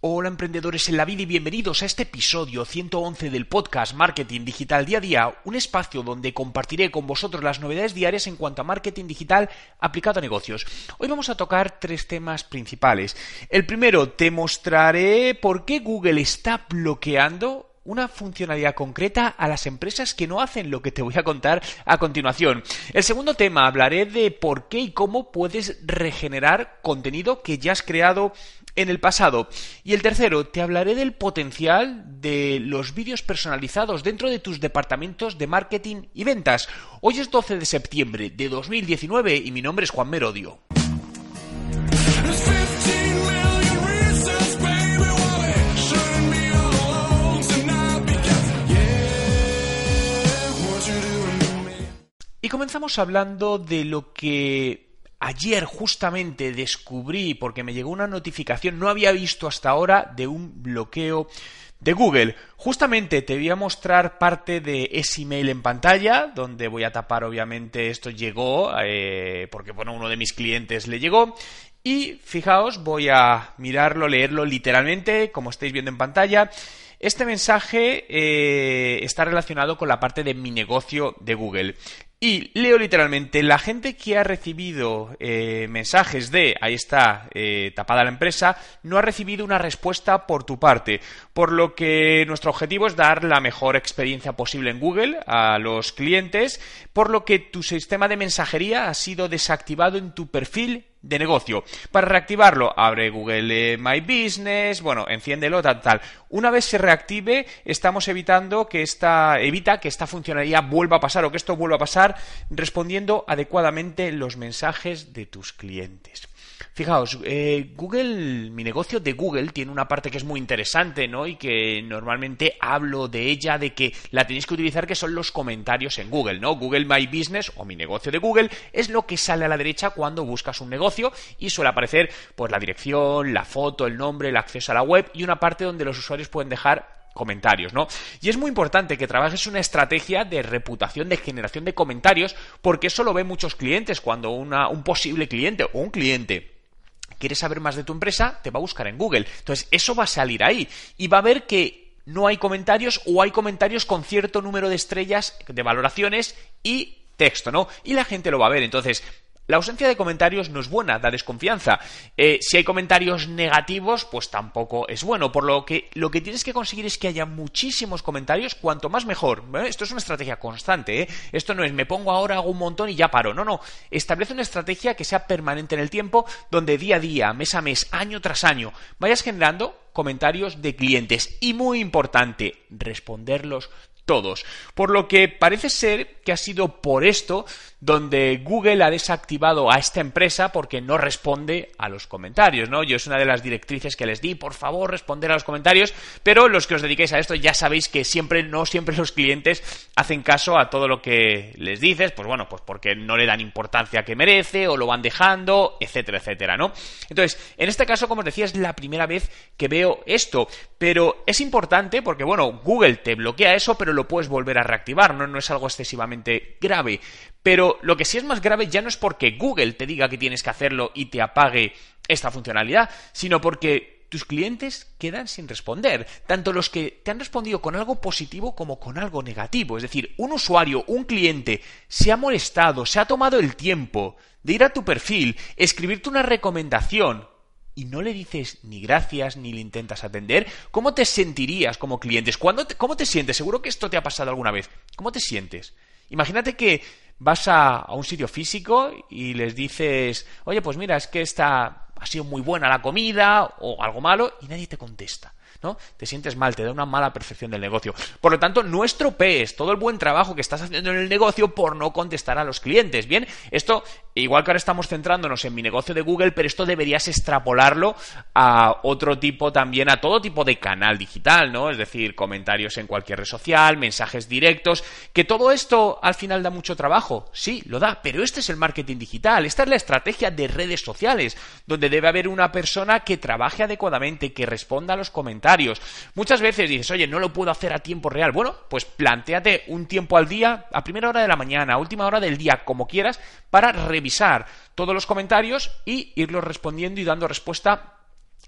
Hola emprendedores en la vida y bienvenidos a este episodio 111 del podcast Marketing Digital Día a Día, un espacio donde compartiré con vosotros las novedades diarias en cuanto a marketing digital aplicado a negocios. Hoy vamos a tocar tres temas principales. El primero, te mostraré por qué Google está bloqueando una funcionalidad concreta a las empresas que no hacen lo que te voy a contar a continuación. El segundo tema, hablaré de por qué y cómo puedes regenerar contenido que ya has creado en el pasado. Y el tercero, te hablaré del potencial de los vídeos personalizados dentro de tus departamentos de marketing y ventas. Hoy es 12 de septiembre de 2019 y mi nombre es Juan Merodio. Y comenzamos hablando de lo que ayer justamente descubrí, porque me llegó una notificación, no había visto hasta ahora, de un bloqueo de Google. Justamente te voy a mostrar parte de ese email en pantalla, donde voy a tapar obviamente esto llegó, eh, porque bueno, uno de mis clientes le llegó. Y fijaos, voy a mirarlo, leerlo literalmente, como estáis viendo en pantalla. Este mensaje eh, está relacionado con la parte de mi negocio de Google. Y leo literalmente, la gente que ha recibido eh, mensajes de, ahí está, eh, tapada la empresa, no ha recibido una respuesta por tu parte. Por lo que nuestro objetivo es dar la mejor experiencia posible en Google a los clientes, por lo que tu sistema de mensajería ha sido desactivado en tu perfil de negocio. Para reactivarlo, abre Google My Business, bueno, enciéndelo, tal, tal. Una vez se reactive, estamos evitando que esta, evita que esta funcionalidad vuelva a pasar o que esto vuelva a pasar respondiendo adecuadamente los mensajes de tus clientes. Fijaos, eh, Google, mi negocio de Google tiene una parte que es muy interesante, ¿no? Y que normalmente hablo de ella, de que la tenéis que utilizar, que son los comentarios en Google, ¿no? Google My Business o mi negocio de Google es lo que sale a la derecha cuando buscas un negocio y suele aparecer, pues, la dirección, la foto, el nombre, el acceso a la web y una parte donde los usuarios pueden dejar comentarios, ¿no? Y es muy importante que trabajes una estrategia de reputación, de generación de comentarios, porque eso lo ven muchos clientes cuando una, un posible cliente o un cliente quieres saber más de tu empresa, te va a buscar en Google. Entonces, eso va a salir ahí y va a ver que no hay comentarios o hay comentarios con cierto número de estrellas, de valoraciones y texto, ¿no? Y la gente lo va a ver. Entonces, la ausencia de comentarios no es buena, da desconfianza. Eh, si hay comentarios negativos, pues tampoco es bueno. Por lo que lo que tienes que conseguir es que haya muchísimos comentarios, cuanto más mejor. Esto es una estrategia constante. ¿eh? Esto no es me pongo ahora, hago un montón y ya paro. No, no. Establece una estrategia que sea permanente en el tiempo, donde día a día, mes a mes, año tras año, vayas generando comentarios de clientes. Y muy importante, responderlos todos. Por lo que parece ser que ha sido por esto donde Google ha desactivado a esta empresa porque no responde a los comentarios, ¿no? Yo es una de las directrices que les di, por favor, responder a los comentarios, pero los que os dediquéis a esto ya sabéis que siempre, no siempre los clientes hacen caso a todo lo que les dices, pues bueno, pues porque no le dan importancia que merece o lo van dejando, etcétera, etcétera, ¿no? Entonces, en este caso, como os decía, es la primera vez que veo esto, pero es importante porque, bueno, Google te bloquea eso, pero lo puedes volver a reactivar, no, no es algo excesivamente grave. Pero lo que sí es más grave ya no es porque Google te diga que tienes que hacerlo y te apague esta funcionalidad, sino porque tus clientes quedan sin responder, tanto los que te han respondido con algo positivo como con algo negativo. Es decir, un usuario, un cliente, se ha molestado, se ha tomado el tiempo de ir a tu perfil, escribirte una recomendación y no le dices ni gracias ni le intentas atender, ¿cómo te sentirías como clientes? ¿Cómo te sientes? Seguro que esto te ha pasado alguna vez. ¿Cómo te sientes? Imagínate que vas a, un sitio físico y les dices, oye, pues mira, es que esta ha sido muy buena la comida o algo malo y nadie te contesta. ¿no? Te sientes mal, te da una mala percepción del negocio. Por lo tanto, no estropees todo el buen trabajo que estás haciendo en el negocio por no contestar a los clientes. Bien, esto, igual que ahora estamos centrándonos en mi negocio de Google, pero esto deberías extrapolarlo a otro tipo también, a todo tipo de canal digital, ¿no? Es decir, comentarios en cualquier red social, mensajes directos, que todo esto al final da mucho trabajo. Sí, lo da, pero este es el marketing digital, esta es la estrategia de redes sociales, donde debe haber una persona que trabaje adecuadamente, que responda a los comentarios. Muchas veces dices, oye, no lo puedo hacer a tiempo real. Bueno, pues planteate un tiempo al día, a primera hora de la mañana, a última hora del día, como quieras, para revisar todos los comentarios y irlos respondiendo y dando respuesta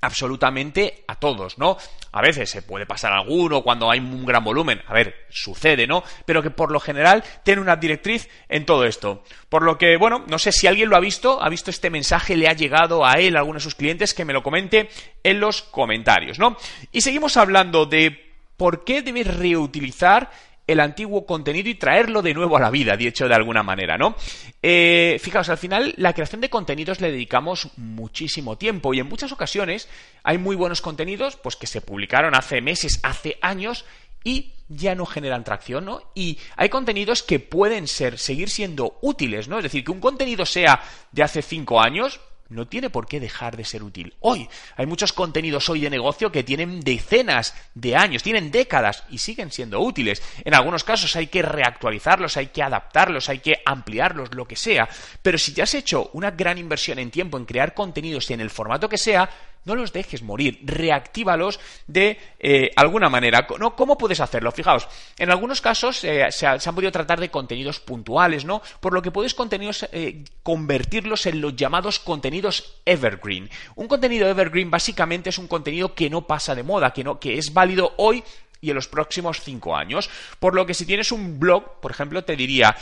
absolutamente a todos, ¿no? A veces se puede pasar alguno cuando hay un gran volumen, a ver, sucede, ¿no? Pero que por lo general tiene una directriz en todo esto. Por lo que, bueno, no sé si alguien lo ha visto, ha visto este mensaje, le ha llegado a él, a alguno de sus clientes, que me lo comente en los comentarios, ¿no? Y seguimos hablando de por qué debes reutilizar el antiguo contenido y traerlo de nuevo a la vida, dicho de alguna manera, ¿no? Eh, fijaos, al final la creación de contenidos le dedicamos muchísimo tiempo y en muchas ocasiones hay muy buenos contenidos pues que se publicaron hace meses, hace años y ya no generan tracción, ¿no? Y hay contenidos que pueden ser, seguir siendo útiles, ¿no? Es decir, que un contenido sea de hace cinco años, no tiene por qué dejar de ser útil. Hoy hay muchos contenidos hoy de negocio que tienen decenas de años, tienen décadas y siguen siendo útiles. En algunos casos hay que reactualizarlos, hay que adaptarlos, hay que ampliarlos, lo que sea. Pero si ya has hecho una gran inversión en tiempo en crear contenidos en el formato que sea, no los dejes morir, reactívalos de eh, alguna manera. ¿no? ¿Cómo puedes hacerlo? Fijaos, en algunos casos eh, se, han podido tratar de contenidos puntuales, ¿no? Por lo que puedes contenidos, eh, convertirlos en los llamados contenidos evergreen. Un contenido evergreen básicamente es un contenido que no pasa de moda, que, no, que es válido hoy y en los próximos cinco años. Por lo que si tienes un blog, por ejemplo, te diría,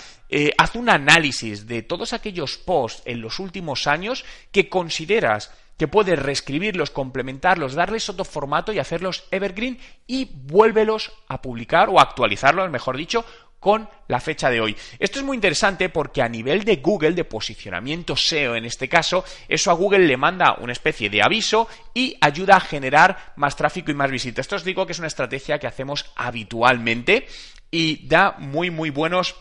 haz un análisis de todos aquellos posts en los últimos años que consideras que puedes reescribirlos, complementarlos, darles otro formato y hacerlos evergreen y vuélvelos a publicar o actualizarlos, mejor dicho, con la fecha de hoy. Esto es muy interesante porque a nivel de Google, de posicionamiento SEO en este caso, eso a Google le manda una especie de aviso y ayuda a generar más tráfico y más visitas. Esto os digo que es una estrategia que hacemos habitualmente y da muy muy buenos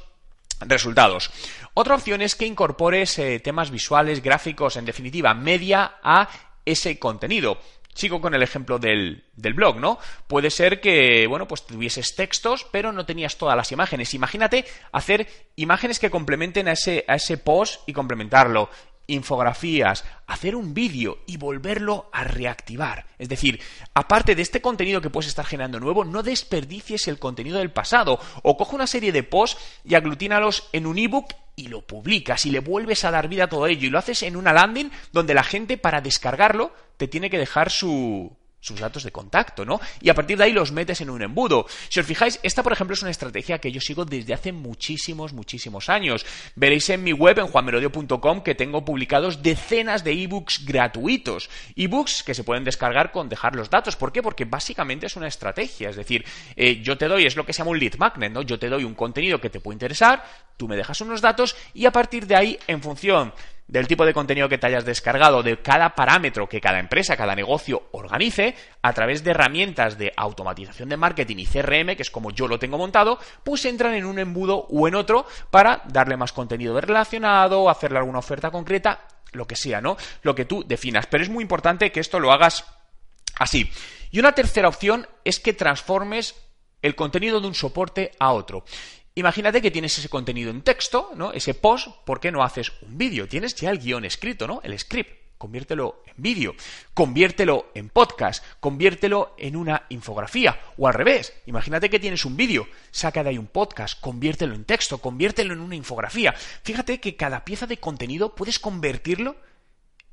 resultados. Otra opción es que incorpores eh, temas visuales, gráficos, en definitiva, media a ese contenido. Sigo con el ejemplo del, del, blog, ¿no? Puede ser que, bueno, pues tuvieses textos, pero no tenías todas las imágenes. Imagínate hacer imágenes que complementen a ese, a ese post y complementarlo infografías, hacer un vídeo y volverlo a reactivar. Es decir, aparte de este contenido que puedes estar generando nuevo, no desperdicies el contenido del pasado o coge una serie de posts y aglutínalos en un ebook y lo publicas y le vuelves a dar vida a todo ello y lo haces en una landing donde la gente para descargarlo te tiene que dejar su, sus datos de contacto, ¿no? Y a partir de ahí los metes en un embudo. Si os fijáis, esta, por ejemplo, es una estrategia que yo sigo desde hace muchísimos, muchísimos años. Veréis en mi web, en juanmerodio.com, que tengo publicados decenas de ebooks gratuitos. Ebooks que se pueden descargar con dejar los datos. ¿Por qué? Porque básicamente es una estrategia. Es decir, eh, yo te doy, es lo que se llama un lead magnet, ¿no? Yo te doy un contenido que te puede interesar, tú me dejas unos datos y a partir de ahí, en función del tipo de contenido que te hayas descargado, de cada parámetro que cada empresa, cada negocio organice, a través de herramientas de automatización de marketing y CRM, que es como yo lo tengo montado, pues entran en un embudo o en otro para darle más contenido relacionado, hacerle alguna oferta concreta, lo que sea, ¿no? Lo que tú definas. Pero es muy importante que esto lo hagas así. Y una tercera opción es que transformes el contenido de un soporte a otro. Imagínate que tienes ese contenido en texto, ¿no? Ese post, ¿por qué no haces un vídeo? Tienes ya el guion escrito, ¿no? El script. Conviértelo en vídeo, conviértelo en podcast, conviértelo en una infografía. O al revés, imagínate que tienes un vídeo, saca de ahí un podcast, conviértelo en texto, conviértelo en una infografía. Fíjate que cada pieza de contenido puedes convertirlo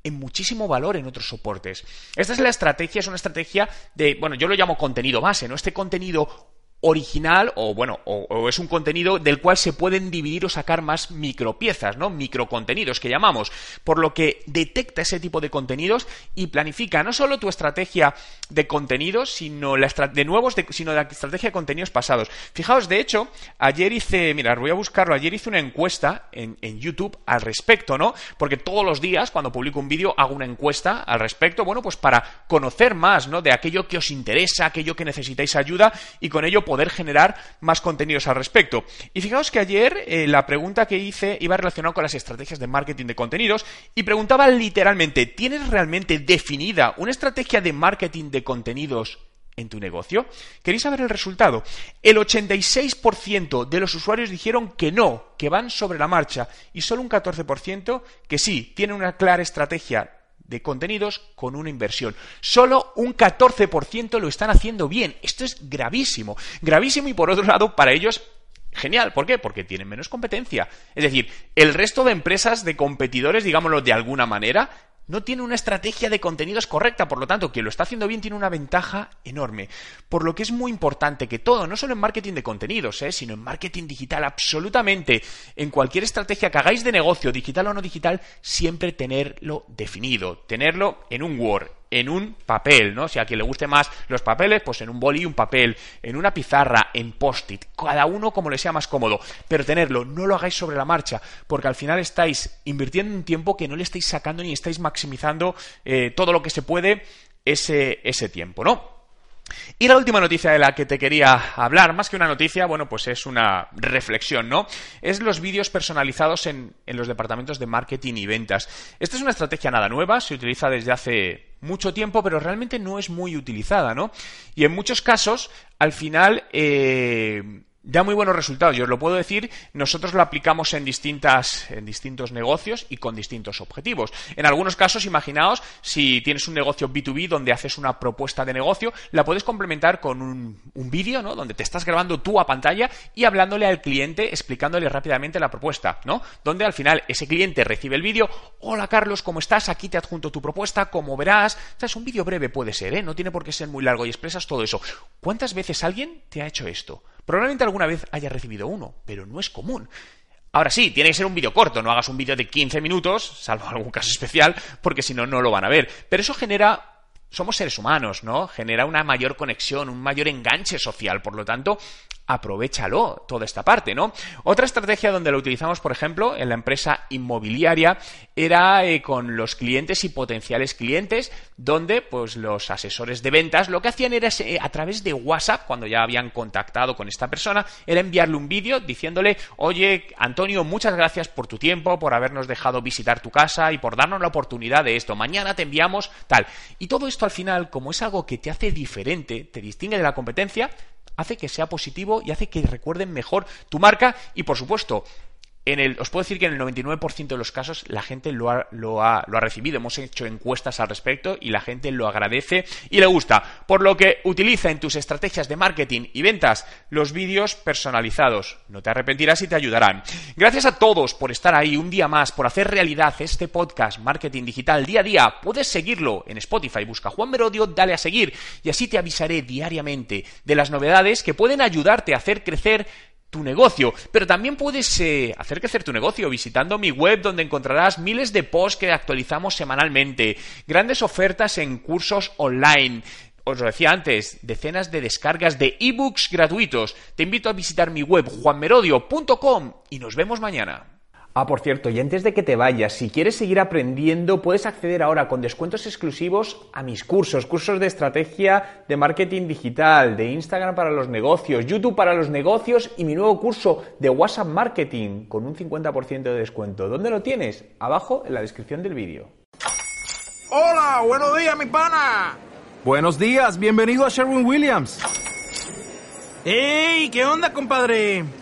en muchísimo valor en otros soportes. Esta es la estrategia, es una estrategia de, bueno, yo lo llamo contenido base, ¿no? Este contenido original o bueno, o, es un contenido del cual se pueden dividir o sacar más micropiezas, ¿no? Microcontenidos que llamamos, por lo que detecta ese tipo de contenidos y planifica no solo tu estrategia de contenidos, sino la de nuevos, sino la estrategia de contenidos pasados. Fijaos, de hecho, ayer hice, mirad, voy a buscarlo, ayer hice una encuesta en, en YouTube al respecto, ¿no? Porque todos los días, cuando publico un vídeo, hago una encuesta al respecto, bueno, pues para conocer más, ¿no? De aquello que os interesa, aquello que necesitáis ayuda y con ello poder generar más contenidos al respecto. Y fijaos que ayer eh, la pregunta que hice iba relacionada con las estrategias de marketing de contenidos y preguntaba literalmente, ¿tienes realmente definida una estrategia de marketing de contenidos en tu negocio? ¿Queréis saber el resultado? El 86% de los usuarios dijeron que no, que van sobre la marcha, y solo un 14% que sí, tienen una clara estrategia de contenidos con una inversión. Solo un 14% lo están haciendo bien. Esto es gravísimo. Gravísimo y por otro lado, para ellos Genial, ¿por qué? Porque tienen menos competencia. Es decir, el resto de empresas, de competidores, digámoslo de alguna manera, no tiene una estrategia de contenidos correcta, por lo tanto, quien lo está haciendo bien tiene una ventaja enorme. Por lo que es muy importante que todo, no solo en marketing de contenidos, ¿eh? sino en marketing digital, absolutamente, en cualquier estrategia que hagáis de negocio, digital o no digital, siempre tenerlo definido, tenerlo en un Word, en un papel, ¿no? Si a quien le guste más los papeles, pues en un boli un papel, en una pizarra, en post-it, cada uno como le sea más cómodo, pero tenerlo, no lo hagáis sobre la marcha, porque al final estáis invirtiendo un tiempo que no le estáis sacando ni estáis maximizando eh, todo lo que se puede ese, ese tiempo, ¿no? Y la última noticia de la que te quería hablar, más que una noticia, bueno, pues es una reflexión, ¿no? Es los vídeos personalizados en, en, los departamentos de marketing y ventas. Esta es una estrategia nada nueva, se utiliza desde hace mucho tiempo, pero realmente no es muy utilizada, ¿no? Y en muchos casos, al final, eh, da muy buenos resultados. Yo os lo puedo decir, nosotros lo aplicamos en, distintas, en distintos negocios y con distintos objetivos. En algunos casos, imaginaos, si tienes un negocio B2B donde haces una propuesta de negocio, la puedes complementar con un, un vídeo, ¿no? Donde te estás grabando tú a pantalla y hablándole al cliente, explicándole rápidamente la propuesta, ¿no? Donde al final ese cliente recibe el vídeo, hola Carlos, ¿cómo estás? Aquí te adjunto tu propuesta, como verás. O es un vídeo breve puede ser, ¿eh? No tiene por qué ser muy largo y expresas todo eso. ¿Cuántas veces alguien te ha hecho esto? Probablemente alguna vez haya recibido uno, pero no es común. Ahora sí, tiene que ser un vídeo corto, no hagas un vídeo de 15 minutos, salvo algún caso especial, porque si no, no lo van a ver. Pero eso genera somos seres humanos, ¿no? Genera una mayor conexión, un mayor enganche social, por lo tanto, aprovechalo toda esta parte, ¿no? Otra estrategia donde lo utilizamos, por ejemplo, en la empresa inmobiliaria era eh, con los clientes y potenciales clientes, donde pues los asesores de ventas lo que hacían era eh, a través de WhatsApp, cuando ya habían contactado con esta persona, era enviarle un vídeo diciéndole, oye, Antonio, muchas gracias por tu tiempo, por habernos dejado visitar tu casa y por darnos la oportunidad de esto. Mañana te enviamos tal. Y todo esto al final, como es algo que te hace diferente, te distingue de la competencia, hace que sea positivo y hace que recuerden mejor tu marca y, por supuesto, en el, os puedo decir que en el 99% de los casos la gente lo ha, lo, ha, lo ha, recibido. Hemos hecho encuestas al respecto y la gente lo agradece y le gusta. Por lo que utiliza en tus estrategias de marketing y ventas los vídeos personalizados. No te arrepentirás y te ayudarán. Gracias a todos por estar ahí un día más, por hacer realidad este podcast Marketing Digital día a día. Puedes seguirlo en Spotify. Busca Juan Merodio, dale a seguir y así te avisaré diariamente de las novedades que pueden ayudarte a hacer crecer tu negocio. Pero también puedes eh, hacer crecer tu negocio visitando mi web donde encontrarás miles de posts que actualizamos semanalmente, grandes ofertas en cursos online. Os lo decía antes, decenas de descargas de ebooks gratuitos. Te invito a visitar mi web juanmerodio.com y nos vemos mañana. Ah, por cierto, y antes de que te vayas, si quieres seguir aprendiendo, puedes acceder ahora con descuentos exclusivos a mis cursos, cursos de estrategia de marketing digital, de Instagram para los negocios, YouTube para los negocios y mi nuevo curso de WhatsApp Marketing con un 50% de descuento. ¿Dónde lo tienes? Abajo en la descripción del vídeo. Hola, buenos días, mi pana. Buenos días, bienvenido a Sherwin Williams. ¡Ey! ¿Qué onda, compadre?